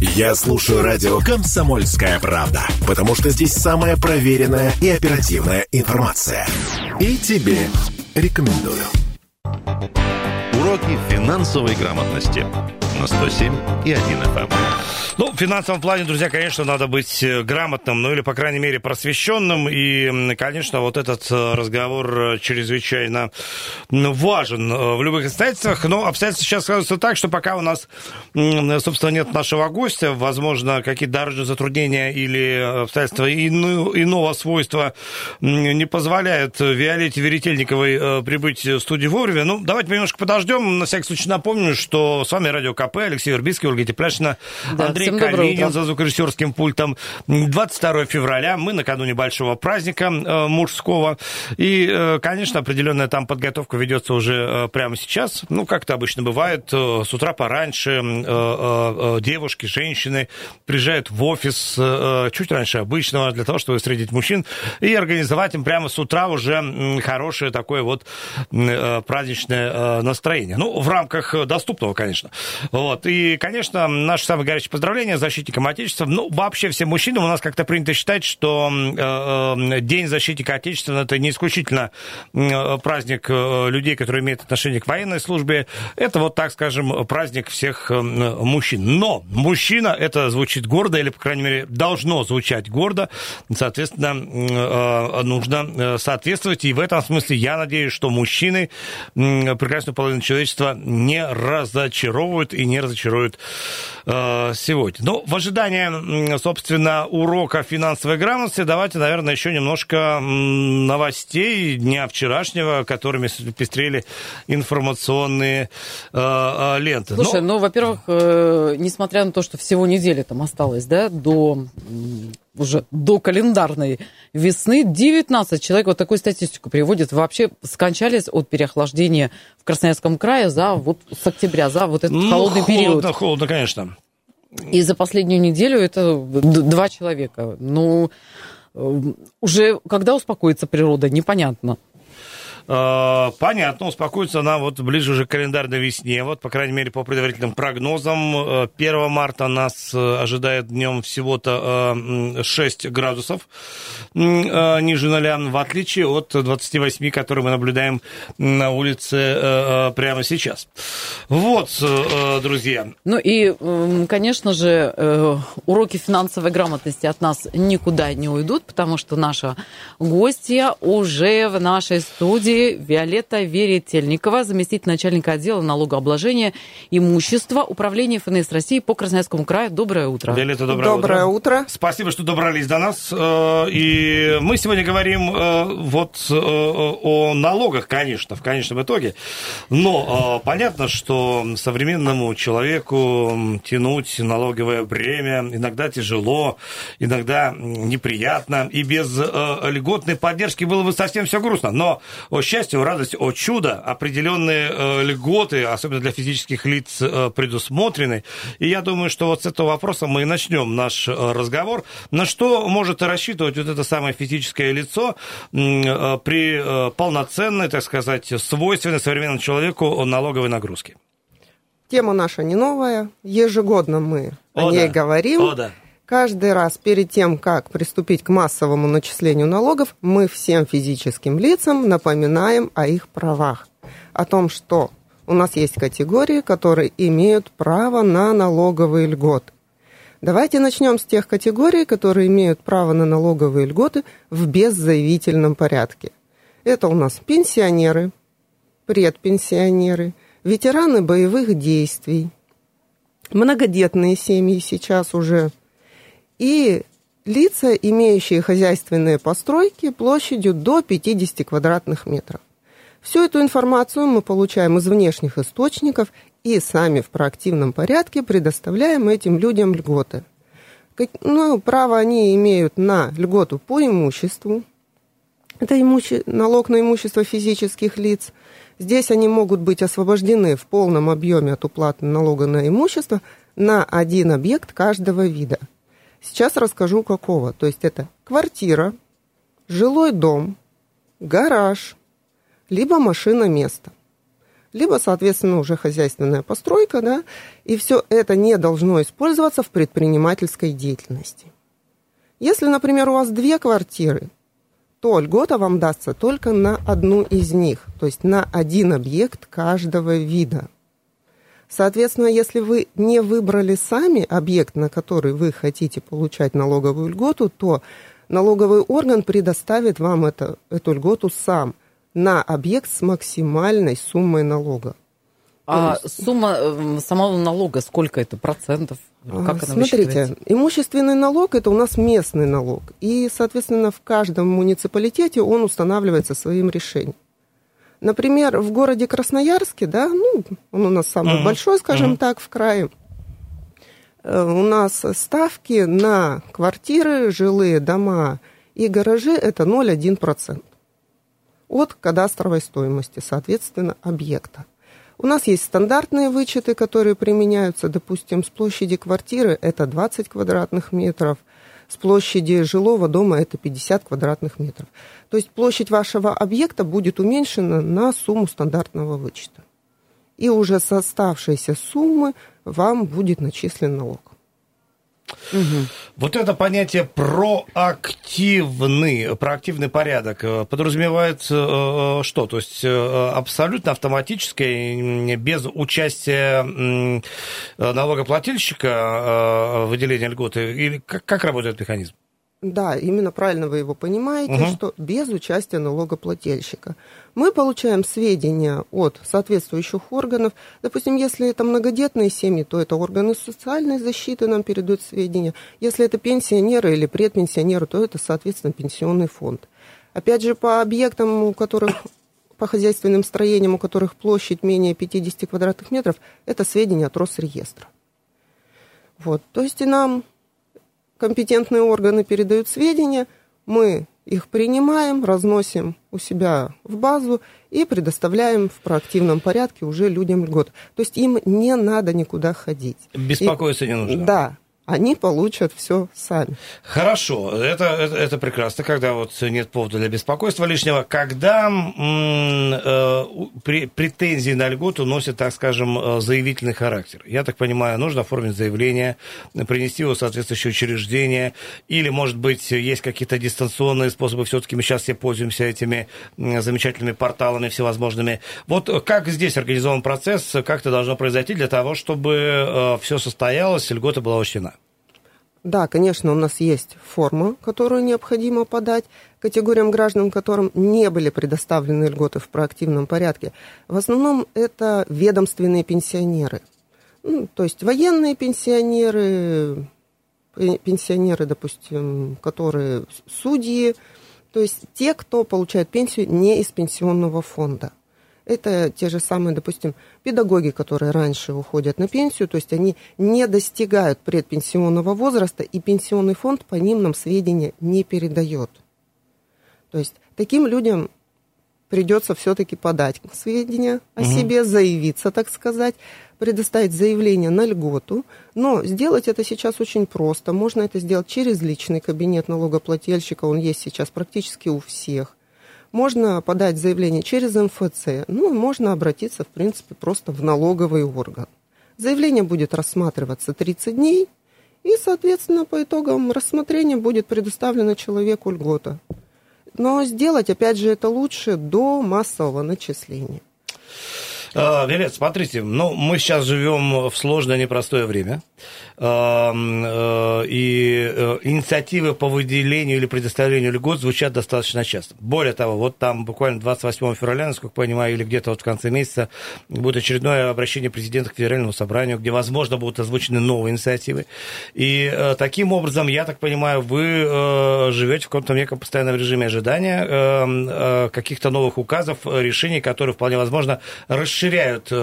Я слушаю радио «Комсомольская правда», потому что здесь самая проверенная и оперативная информация. И тебе рекомендую. Уроки финансовой грамотности на 107 и 1 FM. Ну, в финансовом плане, друзья, конечно, надо быть э, грамотным, ну или, по крайней мере, просвещенным. И, конечно, вот этот э, разговор э, чрезвычайно важен в любых обстоятельствах. Но обстоятельства сейчас складываются так, что пока у нас, собственно, нет нашего гостя, возможно, какие-то дорожные затруднения или обстоятельства иного свойства не позволяют Виолетте Веретельниковой прибыть в студию вовремя. Ну, давайте немножко подождем. На всякий случай напомню, что с вами Радио КП, Алексей Вербицкий, Ольга Тепляшина, да, Андрей Всем Калинин за звукорежиссерским пультом. 22 февраля, мы накануне большого праздника э, мужского. И, э, конечно, определенная там подготовка ведется уже э, прямо сейчас. Ну, как это обычно бывает, э, с утра пораньше э, э, девушки, женщины приезжают в офис э, чуть раньше обычного для того, чтобы встретить мужчин и организовать им прямо с утра уже хорошее такое вот э, праздничное э, настроение. Ну, в рамках доступного, конечно. Вот. И, конечно, наш самый горячий поздравление поздравления защитникам Отечества. Ну, вообще всем мужчинам у нас как-то принято считать, что э, э, День защитника Отечества это не исключительно э, праздник людей, которые имеют отношение к военной службе. Это вот, так скажем, праздник всех мужчин. Но мужчина, это звучит гордо, или, по крайней мере, должно звучать гордо. Соответственно, нужно соответствовать. И в этом смысле я надеюсь, что мужчины прекрасную половину человечества не разочаровывают и не разочаруют сегодня сегодня. Ну, в ожидании, собственно, урока финансовой грамотности, давайте, наверное, еще немножко новостей дня вчерашнего, которыми пестрели информационные э, э ленты. Слушай, Но... ну, во-первых, э, несмотря на то, что всего недели там осталось, да, до уже до календарной весны 19 человек, вот такую статистику приводит, вообще скончались от переохлаждения в Красноярском крае за вот с октября, за вот этот ну, холодный холодно, период. Холодно, холодно, конечно. И за последнюю неделю это два человека. Ну, э, уже когда успокоится природа, непонятно. Э, понятно, успокоится она вот ближе уже к календарной весне. Вот, по крайней мере, по предварительным прогнозам, 1 э, марта нас э, ожидает днем всего-то 6 градусов ниже ноля, в отличие от 28, которые мы наблюдаем на улице прямо сейчас. Вот, друзья. Ну и, конечно же, уроки финансовой грамотности от нас никуда не уйдут, потому что наша гостья уже в нашей студии Виолетта Веретельникова, заместитель начальника отдела налогообложения имущества Управления ФНС России по Красноярскому краю. Доброе утро. Виолетта, доброе, доброе утро. утро. Спасибо, что добрались до нас. Э, и мы сегодня говорим э, вот э, о налогах, конечно, в конечном итоге. Но понятно, что современному человеку тянуть налоговое бремя иногда тяжело, иногда неприятно. И без льготной поддержки было бы совсем все грустно. Но счастье, о радость, о чудо, определенные э, льготы, особенно для физических лиц, э, предусмотрены. И я думаю, что вот с этого вопроса мы и начнем наш э, разговор. На что может рассчитывать вот это самое физическое лицо э, при э, полноценной, так сказать, свойственной современному человеку налоговой нагрузке? Тема наша не новая. Ежегодно мы о, о ней да. говорим. О, да. Каждый раз перед тем, как приступить к массовому начислению налогов, мы всем физическим лицам напоминаем о их правах, о том, что у нас есть категории, которые имеют право на налоговые льготы. Давайте начнем с тех категорий, которые имеют право на налоговые льготы в беззаявительном порядке. Это у нас пенсионеры, предпенсионеры, ветераны боевых действий, многодетные семьи сейчас уже – и лица, имеющие хозяйственные постройки площадью до 50 квадратных метров. Всю эту информацию мы получаем из внешних источников и сами в проактивном порядке предоставляем этим людям льготы. Ну, право они имеют на льготу по имуществу. Это имуще... налог на имущество физических лиц. Здесь они могут быть освобождены в полном объеме от уплаты налога на имущество на один объект каждого вида – Сейчас расскажу какого. То есть это квартира, жилой дом, гараж, либо машина место. либо, соответственно, уже хозяйственная постройка, да, и все это не должно использоваться в предпринимательской деятельности. Если, например, у вас две квартиры, то льгота вам дастся только на одну из них, то есть на один объект каждого вида. Соответственно, если вы не выбрали сами объект, на который вы хотите получать налоговую льготу, то налоговый орган предоставит вам это, эту льготу сам на объект с максимальной суммой налога. А есть... сумма э, самого налога, сколько это процентов? Как она Смотрите, имущественный налог это у нас местный налог. И, соответственно, в каждом муниципалитете он устанавливается своим решением. Например, в городе Красноярске, да, ну, он у нас самый uh-huh. большой, скажем uh-huh. так, в крае, э, у нас ставки на квартиры, жилые дома и гаражи это 0,1% от кадастровой стоимости, соответственно, объекта. У нас есть стандартные вычеты, которые применяются, допустим, с площади квартиры это 20 квадратных метров, с площади жилого дома это 50 квадратных метров. То есть площадь вашего объекта будет уменьшена на сумму стандартного вычета. И уже с оставшейся суммы вам будет начислен налог. Вот это понятие проактивный, проактивный порядок э, подразумевает э, что? То есть э, абсолютно автоматическое, без участия налогоплательщика выделения льготы? Или как, как работает механизм? Да, именно правильно вы его понимаете, угу. что без участия налогоплательщика. Мы получаем сведения от соответствующих органов. Допустим, если это многодетные семьи, то это органы социальной защиты нам передают сведения. Если это пенсионеры или предпенсионеры, то это, соответственно, пенсионный фонд. Опять же, по объектам, у которых по хозяйственным строениям, у которых площадь менее 50 квадратных метров, это сведения от Росреестра. Вот. То есть и нам компетентные органы передают сведения, мы их принимаем, разносим у себя в базу и предоставляем в проактивном порядке уже людям льгот. То есть им не надо никуда ходить. Беспокоиться и, не нужно. Да, они получат все сами. Хорошо, это, это, это прекрасно, когда вот нет повода для беспокойства лишнего. Когда э, при, претензии на льготу носят, так скажем, э, заявительный характер? Я так понимаю, нужно оформить заявление, принести его в соответствующее учреждение, или, может быть, есть какие-то дистанционные способы, все-таки мы сейчас все пользуемся этими замечательными порталами всевозможными. Вот как здесь организован процесс, как это должно произойти для того, чтобы э, все состоялось, льгота была учтена? Да, конечно, у нас есть форма, которую необходимо подать категориям граждан, которым не были предоставлены льготы в проактивном порядке. В основном это ведомственные пенсионеры. Ну, то есть военные пенсионеры, пенсионеры, допустим, которые судьи, то есть те, кто получает пенсию не из пенсионного фонда. Это те же самые, допустим, педагоги, которые раньше уходят на пенсию, то есть они не достигают предпенсионного возраста, и пенсионный фонд по ним нам сведения не передает. То есть таким людям придется все-таки подать сведения о угу. себе, заявиться, так сказать, предоставить заявление на льготу. Но сделать это сейчас очень просто. Можно это сделать через личный кабинет налогоплательщика, он есть сейчас практически у всех. Можно подать заявление через МФЦ, ну, можно обратиться, в принципе, просто в налоговый орган. Заявление будет рассматриваться 30 дней, и, соответственно, по итогам рассмотрения будет предоставлена человеку льгота. Но сделать, опять же, это лучше до массового начисления. А, Вилет, смотрите, ну, мы сейчас живем в сложное, непростое время. Э, и э, инициативы по выделению или предоставлению льгот звучат достаточно часто. Более того, вот там буквально 28 февраля, насколько понимаю, или где-то вот в конце месяца будет очередное обращение президента к Федеральному собранию, где, возможно, будут озвучены новые инициативы. И э, таким образом, я так понимаю, вы живете в каком-то неком постоянном режиме ожидания каких-то новых указов, решений, которые вполне возможно расширяют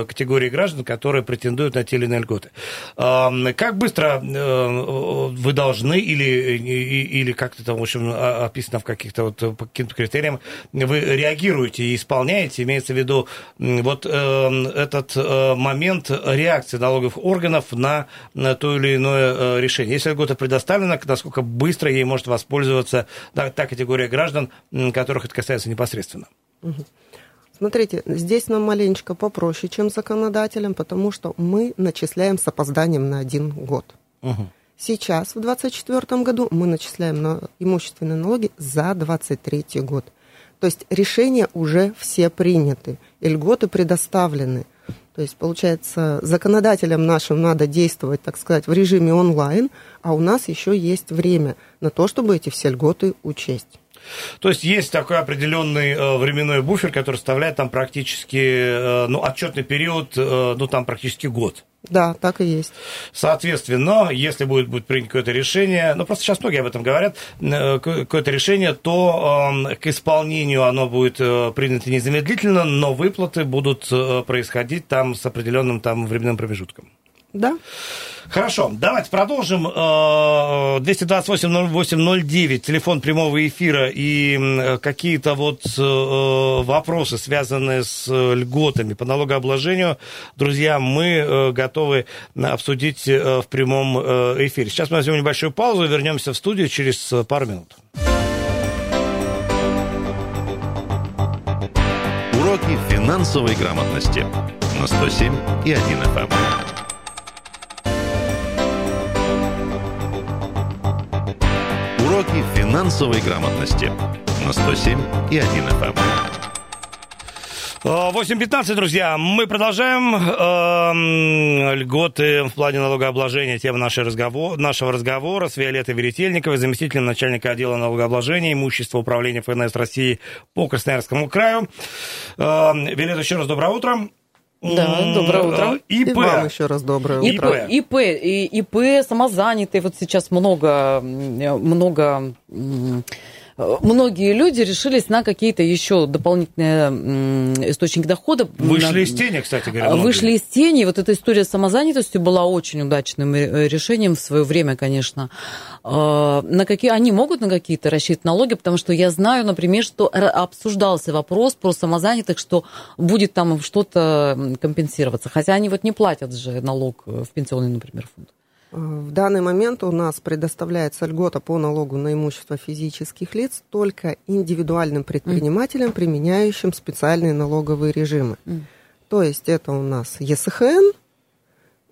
категории граждан, которые претендуют на те или иные льготы. Как быстро э, вы должны или, или как-то там, в общем, описано в каких-то вот по каким-то критериям, вы реагируете и исполняете, имеется в виду вот э, этот э, момент реакции налоговых органов на, то или иное решение. Если льгота предоставлена, насколько быстро ей может воспользоваться та, категория граждан, которых это касается непосредственно? Смотрите, здесь нам маленечко попроще, чем законодателям, потому что мы начисляем с опозданием на один год. Угу. Сейчас, в 2024 году, мы начисляем на имущественные налоги за 2023 год. То есть решения уже все приняты, и льготы предоставлены. То есть, получается, законодателям нашим надо действовать, так сказать, в режиме онлайн, а у нас еще есть время на то, чтобы эти все льготы учесть. То есть есть такой определенный э, временной буфер, который составляет там практически, э, ну, отчетный период, э, ну, там практически год. Да, так и есть. Соответственно, если будет, будет принято какое-то решение, ну просто сейчас многие об этом говорят, какое-то решение, то э, к исполнению оно будет принято незамедлительно, но выплаты будут происходить там с определенным там временным промежутком. Да. Хорошо, давайте продолжим. 228-08-09, телефон прямого эфира и какие-то вот э, вопросы, связанные с льготами по налогообложению, друзья, мы э, готовы обсудить э, в прямом эфире. Сейчас мы возьмем небольшую паузу и вернемся в студию через пару минут. Уроки финансовой грамотности на 107 и 1 FM. Уроки финансовой грамотности на 107 и 1 FM. 8.15, друзья. Мы продолжаем э, льготы в плане налогообложения. Тема нашей разговор, нашего разговора с Виолеттой Веретельниковой, заместителем начальника отдела налогообложения имущества управления ФНС России по Красноярскому краю. Э, Виолетта, еще раз доброе утро. Да, доброе утро. ИП. И вам еще раз доброе утро. ИП, ИП, ИП самозанятые. Вот сейчас много, много многие люди решились на какие-то еще дополнительные источники дохода. Вышли из тени, кстати говоря. Многие. Вышли из тени. Вот эта история с самозанятостью была очень удачным э, решением в свое время, конечно. А, на какие, они могут на какие-то рассчитывать налоги, потому что я знаю, например, что обсуждался вопрос про самозанятых, что будет там что-то компенсироваться. Хотя они вот не платят же налог в пенсионный, например, фонд. В данный момент у нас предоставляется льгота по налогу на имущество физических лиц только индивидуальным предпринимателям, применяющим специальные налоговые режимы. То есть это у нас ЕСХН,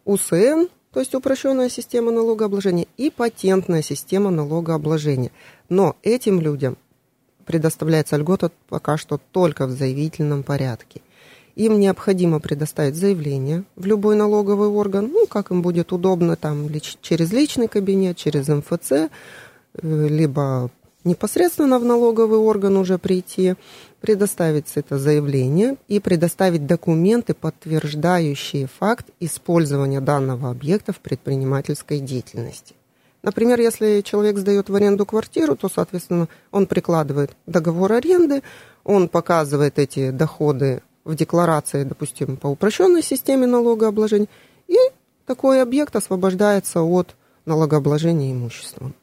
УСН, то есть упрощенная система налогообложения, и патентная система налогообложения. Но этим людям предоставляется льгота пока что только в заявительном порядке. Им необходимо предоставить заявление в любой налоговый орган, ну, как им будет удобно, там, лич, через личный кабинет, через МФЦ, э, либо непосредственно в налоговый орган уже прийти, предоставить это заявление и предоставить документы, подтверждающие факт использования данного объекта в предпринимательской деятельности. Например, если человек сдает в аренду квартиру, то, соответственно, он прикладывает договор аренды, он показывает эти доходы в декларации, допустим, по упрощенной системе налогообложения, и такой объект освобождается от налогообложения имуществом.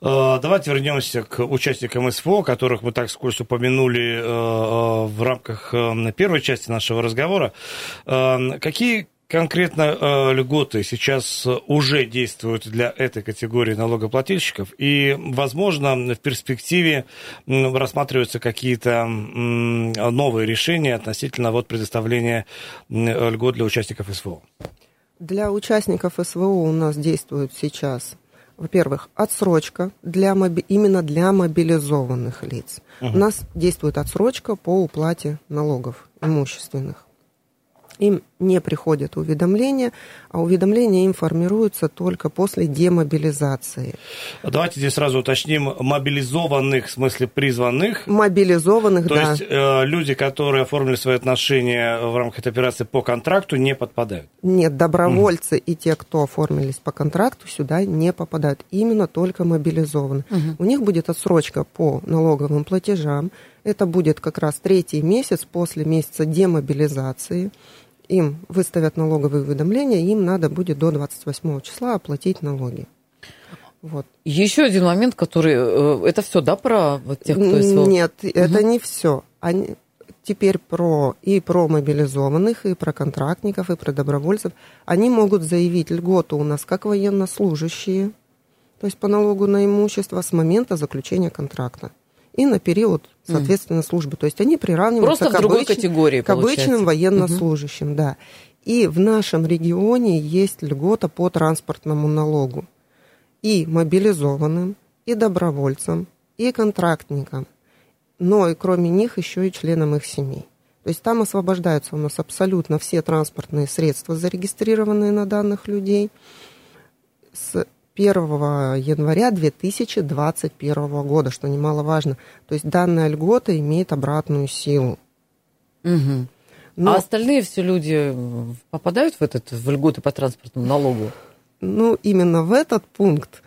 Э, давайте вернемся к участникам СФО, которых мы так скользь упомянули э, э, в рамках первой части нашего разговора. Какие конкретно э, льготы сейчас уже действуют для этой категории налогоплательщиков? И, возможно, в перспективе рассматриваются какие-то э, новые решения относительно вот, предоставления э, льгот для участников СВО? Для участников СВО у нас действует сейчас во-первых, отсрочка для моби... именно для мобилизованных лиц. Угу. У нас действует отсрочка по уплате налогов имущественных им не приходят уведомления, а уведомления им формируются только после демобилизации. Давайте здесь сразу уточним, мобилизованных, в смысле призванных? Мобилизованных, То да. То есть э, люди, которые оформили свои отношения в рамках этой операции по контракту, не подпадают? Нет, добровольцы угу. и те, кто оформились по контракту, сюда не попадают. Именно только мобилизованные. Угу. У них будет отсрочка по налоговым платежам. Это будет как раз третий месяц после месяца демобилизации им выставят налоговые уведомления, им надо будет до 28 числа оплатить налоги. Вот. Еще один момент, который... Э, это все, да, про вот тех, кто СВО? Нет, угу. это не все. Они, теперь про и про мобилизованных, и про контрактников, и про добровольцев. Они могут заявить льготу у нас как военнослужащие, то есть по налогу на имущество с момента заключения контракта. И на период, соответственно, службы. То есть они приравниваются Просто к, обыч... категории, к обычным военнослужащим, угу. да. И в нашем регионе есть льгота по транспортному налогу и мобилизованным, и добровольцам, и контрактникам. Но и кроме них еще и членам их семей. То есть там освобождаются у нас абсолютно все транспортные средства, зарегистрированные на данных людей. С 1 января 2021 года, что немаловажно. То есть данная льгота имеет обратную силу. Угу. Но... А остальные все люди попадают в этот в льготы по транспортному налогу? Ну, именно в этот пункт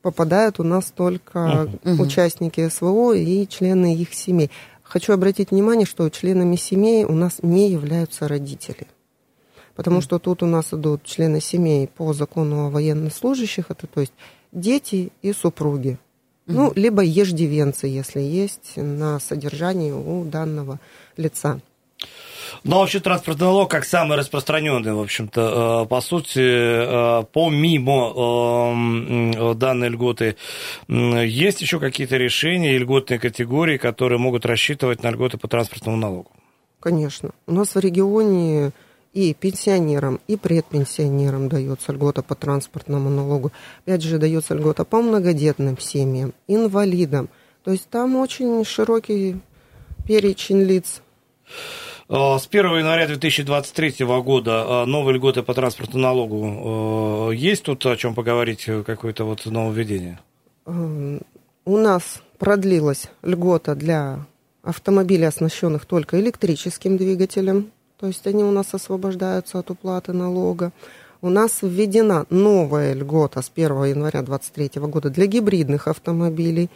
попадают у нас только угу. участники СВО и члены их семей. Хочу обратить внимание, что членами семей у нас не являются родители. Потому что тут у нас идут члены семей по закону о военнослужащих, это то есть дети и супруги. Ну, либо еждивенцы, если есть на содержании у данного лица. Ну, а вообще транспортный налог как самый распространенный, в общем-то, э, по сути, э, помимо э, данной льготы, есть еще какие-то решения и льготные категории, которые могут рассчитывать на льготы по транспортному налогу? Конечно. У нас в регионе и пенсионерам, и предпенсионерам дается льгота по транспортному налогу. Опять же, дается льгота по многодетным семьям, инвалидам. То есть там очень широкий перечень лиц. А, с 1 января 2023 года а, новые льготы по транспортному налогу. А, есть тут о чем поговорить, какое-то вот нововведение? У нас продлилась льгота для автомобилей, оснащенных только электрическим двигателем то есть они у нас освобождаются от уплаты налога. У нас введена новая льгота с 1 января 2023 года для гибридных автомобилей.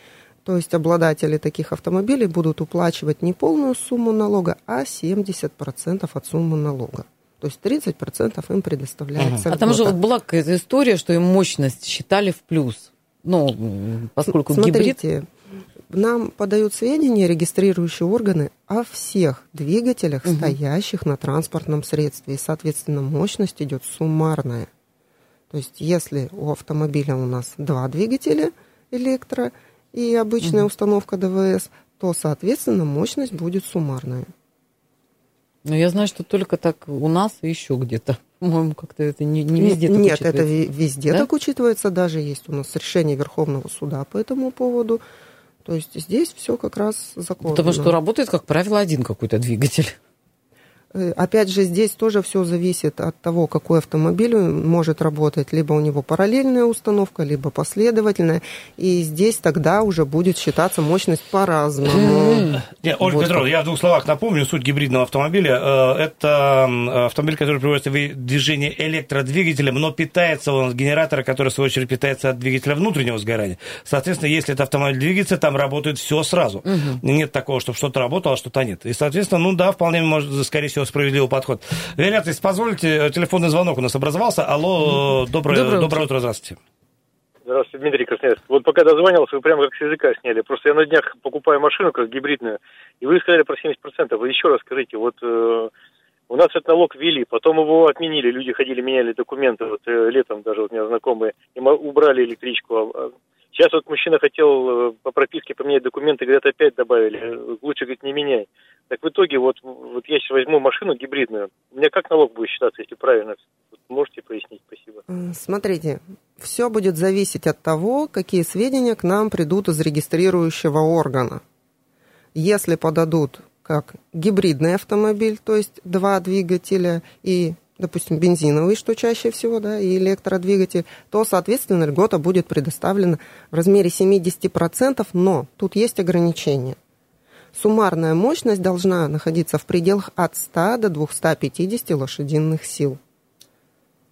То есть обладатели таких автомобилей будут уплачивать не полную сумму налога, а 70% от суммы налога. То есть 30% им предоставляется. Угу. А там же вот была какая-то история, что им мощность считали в плюс. Ну, поскольку Смотрите, гибрид нам подают сведения регистрирующие органы о всех двигателях, угу. стоящих на транспортном средстве. И, соответственно, мощность идет суммарная. То есть, если у автомобиля у нас два двигателя электро и обычная угу. установка ДВС, то, соответственно, мощность будет суммарная. Но я знаю, что только так у нас и еще где-то. По-моему, как-то это не, не везде так Нет, это везде да? так учитывается. Даже есть у нас решение Верховного суда по этому поводу. То есть здесь все как раз законно. Потому что работает, как правило, один какой-то двигатель. Э, опять же, здесь тоже все зависит от того, какой автомобиль может работать. Либо у него параллельная установка, либо последовательная. И здесь тогда уже будет считаться мощность по-разному. Нет, Ольга вот Петровна, я в двух словах напомню суть гибридного автомобиля. Э, это автомобиль, который приводится в движение электродвигателем, но питается он от генератора, который, в свою очередь, питается от двигателя внутреннего сгорания. Соответственно, если этот автомобиль двигается, там работает все сразу. Нет такого, чтобы что-то работало, а что-то нет. И, соответственно, ну да, вполне может, скорее всего, всего, справедливый подход. Виолетта, если позволите, телефонный звонок у нас образовался. Алло, доброе, доброе, доброе утро, здравствуйте. Здравствуйте, Дмитрий Красноярск. Вот пока дозванивался, вы прямо как с языка сняли. Просто я на днях покупаю машину, как гибридную, и вы сказали про 70%. Вы еще раз скажите, вот э, у нас этот налог ввели, потом его отменили, люди ходили, меняли документы, вот э, летом даже вот у меня знакомые, и убрали электричку. А, а сейчас вот мужчина хотел э, по прописке поменять документы, говорят, опять добавили. Лучше, говорит, не меняй. Так в итоге, вот, вот я сейчас возьму машину гибридную, у меня как налог будет считаться, если правильно? Можете пояснить? Спасибо. Смотрите, все будет зависеть от того, какие сведения к нам придут из регистрирующего органа. Если подадут как гибридный автомобиль, то есть два двигателя и, допустим, бензиновый, что чаще всего, да, и электродвигатель, то, соответственно, льгота будет предоставлена в размере 70%, но тут есть ограничения – Суммарная мощность должна находиться в пределах от 100 до 250 лошадиных сил.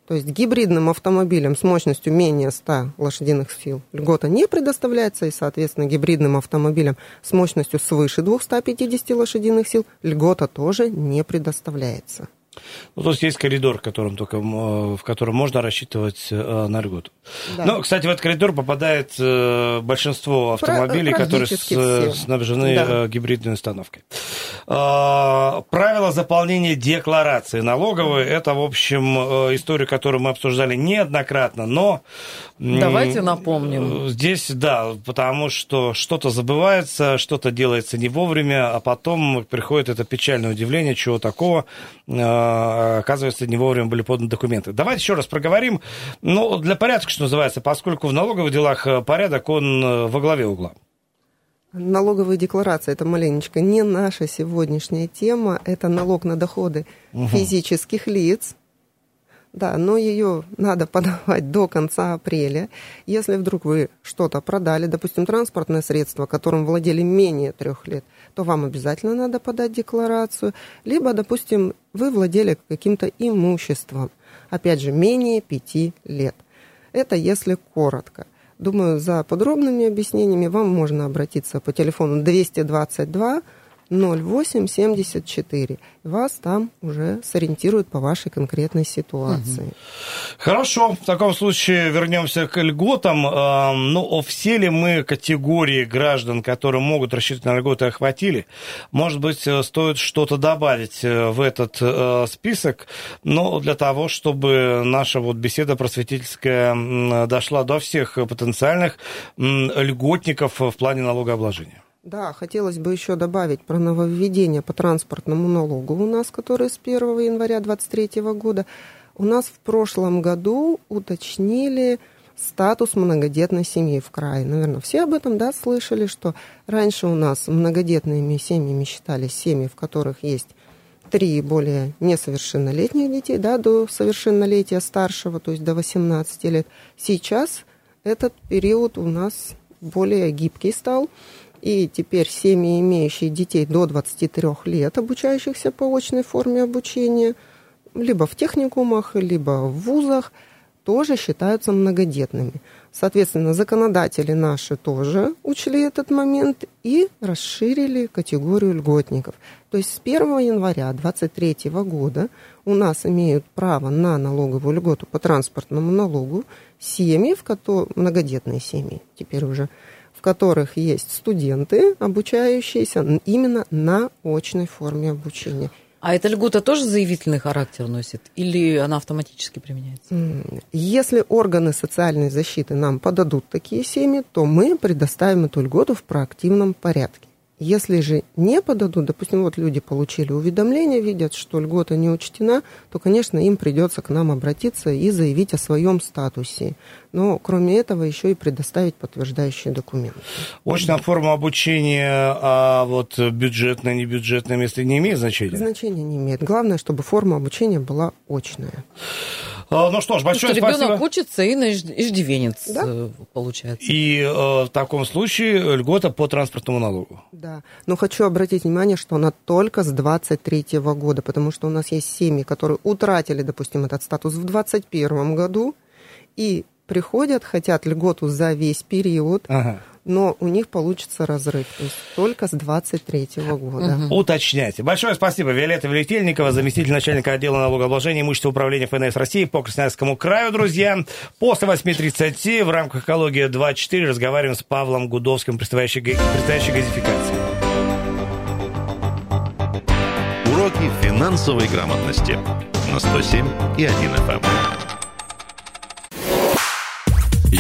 То есть гибридным автомобилям с мощностью менее 100 лошадиных сил льгота не предоставляется, и, соответственно, гибридным автомобилям с мощностью свыше 250 лошадиных сил льгота тоже не предоставляется. Ну, то есть есть коридор, в котором, только, в котором можно рассчитывать э, на льготу. Да. Но, кстати, в этот коридор попадает э, большинство автомобилей, которые с, снабжены да. Э, гибридной установкой. Правила заполнения декларации налоговой – это, в общем, история, которую мы обсуждали неоднократно, но… Давайте напомним. Здесь, да, потому что что-то забывается, что-то делается не вовремя, а потом приходит это печальное удивление, чего такого оказывается, не вовремя были поданы документы. Давайте еще раз проговорим. Ну, для порядка, что называется, поскольку в налоговых делах э, порядок, он э, во главе угла. Налоговая декларация – это маленечко не наша сегодняшняя тема, это налог на доходы угу. физических лиц – да, но ее надо подавать до конца апреля. Если вдруг вы что-то продали, допустим, транспортное средство, которым владели менее трех лет, то вам обязательно надо подать декларацию. Либо, допустим, вы владели каким-то имуществом, опять же, менее пяти лет. Это если коротко. Думаю, за подробными объяснениями вам можно обратиться по телефону 222 0874. Вас там уже сориентируют по вашей конкретной ситуации. Хорошо, в таком случае вернемся к льготам. Ну, все ли мы категории граждан, которые могут рассчитывать на льготы, охватили? Может быть, э, стоит что-то добавить э, в этот э, список, но для того, чтобы наша вот беседа просветительская дошла до всех потенциальных льготников в плане налогообложения. Да, хотелось бы еще добавить про нововведение по транспортному налогу у нас, который с 1 января 2023 года. У нас в прошлом году уточнили статус многодетной семьи в крае. Наверное, все об этом да, слышали, что раньше у нас многодетными семьями считались семьи, в которых есть три более несовершеннолетних детей, да, до совершеннолетия старшего, то есть до 18 лет. Сейчас этот период у нас более гибкий стал. И теперь семьи, имеющие детей до 23 лет, обучающихся по очной форме обучения, либо в техникумах, либо в вузах, тоже считаются многодетными. Соответственно, законодатели наши тоже учли этот момент и расширили категорию льготников. То есть с 1 января 2023 года у нас имеют право на налоговую льготу по транспортному налогу семьи, в которых многодетные семьи теперь уже – которых есть студенты, обучающиеся именно на очной форме обучения. А эта льгота тоже заявительный характер носит или она автоматически применяется? Если органы социальной защиты нам подадут такие семьи, то мы предоставим эту льготу в проактивном порядке. Если же не подадут, допустим, вот люди получили уведомление, видят, что льгота не учтена, то, конечно, им придется к нам обратиться и заявить о своем статусе. Но, кроме этого, еще и предоставить подтверждающие документы. Очная форма обучения, а вот бюджетное, небюджетное место не имеет значения? Значения не имеет. Главное, чтобы форма обучения была очная. А, ну что ж, большое что спасибо. Ребенок учится и на иждивенец да? Э, получается. И э, в таком случае льгота по транспортному налогу. Да, но хочу обратить внимание, что она только с 23 года, потому что у нас есть семьи, которые утратили, допустим, этот статус в 2021 году, и приходят, хотят льготу за весь период, ага но у них получится разрыв, то есть только с 23 года. Угу. Уточняйте. Большое спасибо. Виолетта Велетельникова, заместитель начальника отдела налогообложения и имущества управления ФНС России по Красноярскому краю, друзья. После 8.30 в рамках «Экология 2.4» разговариваем с Павлом Гудовским, предстоящей, предстоящей газификации. Уроки финансовой грамотности на 107 и 1 FM.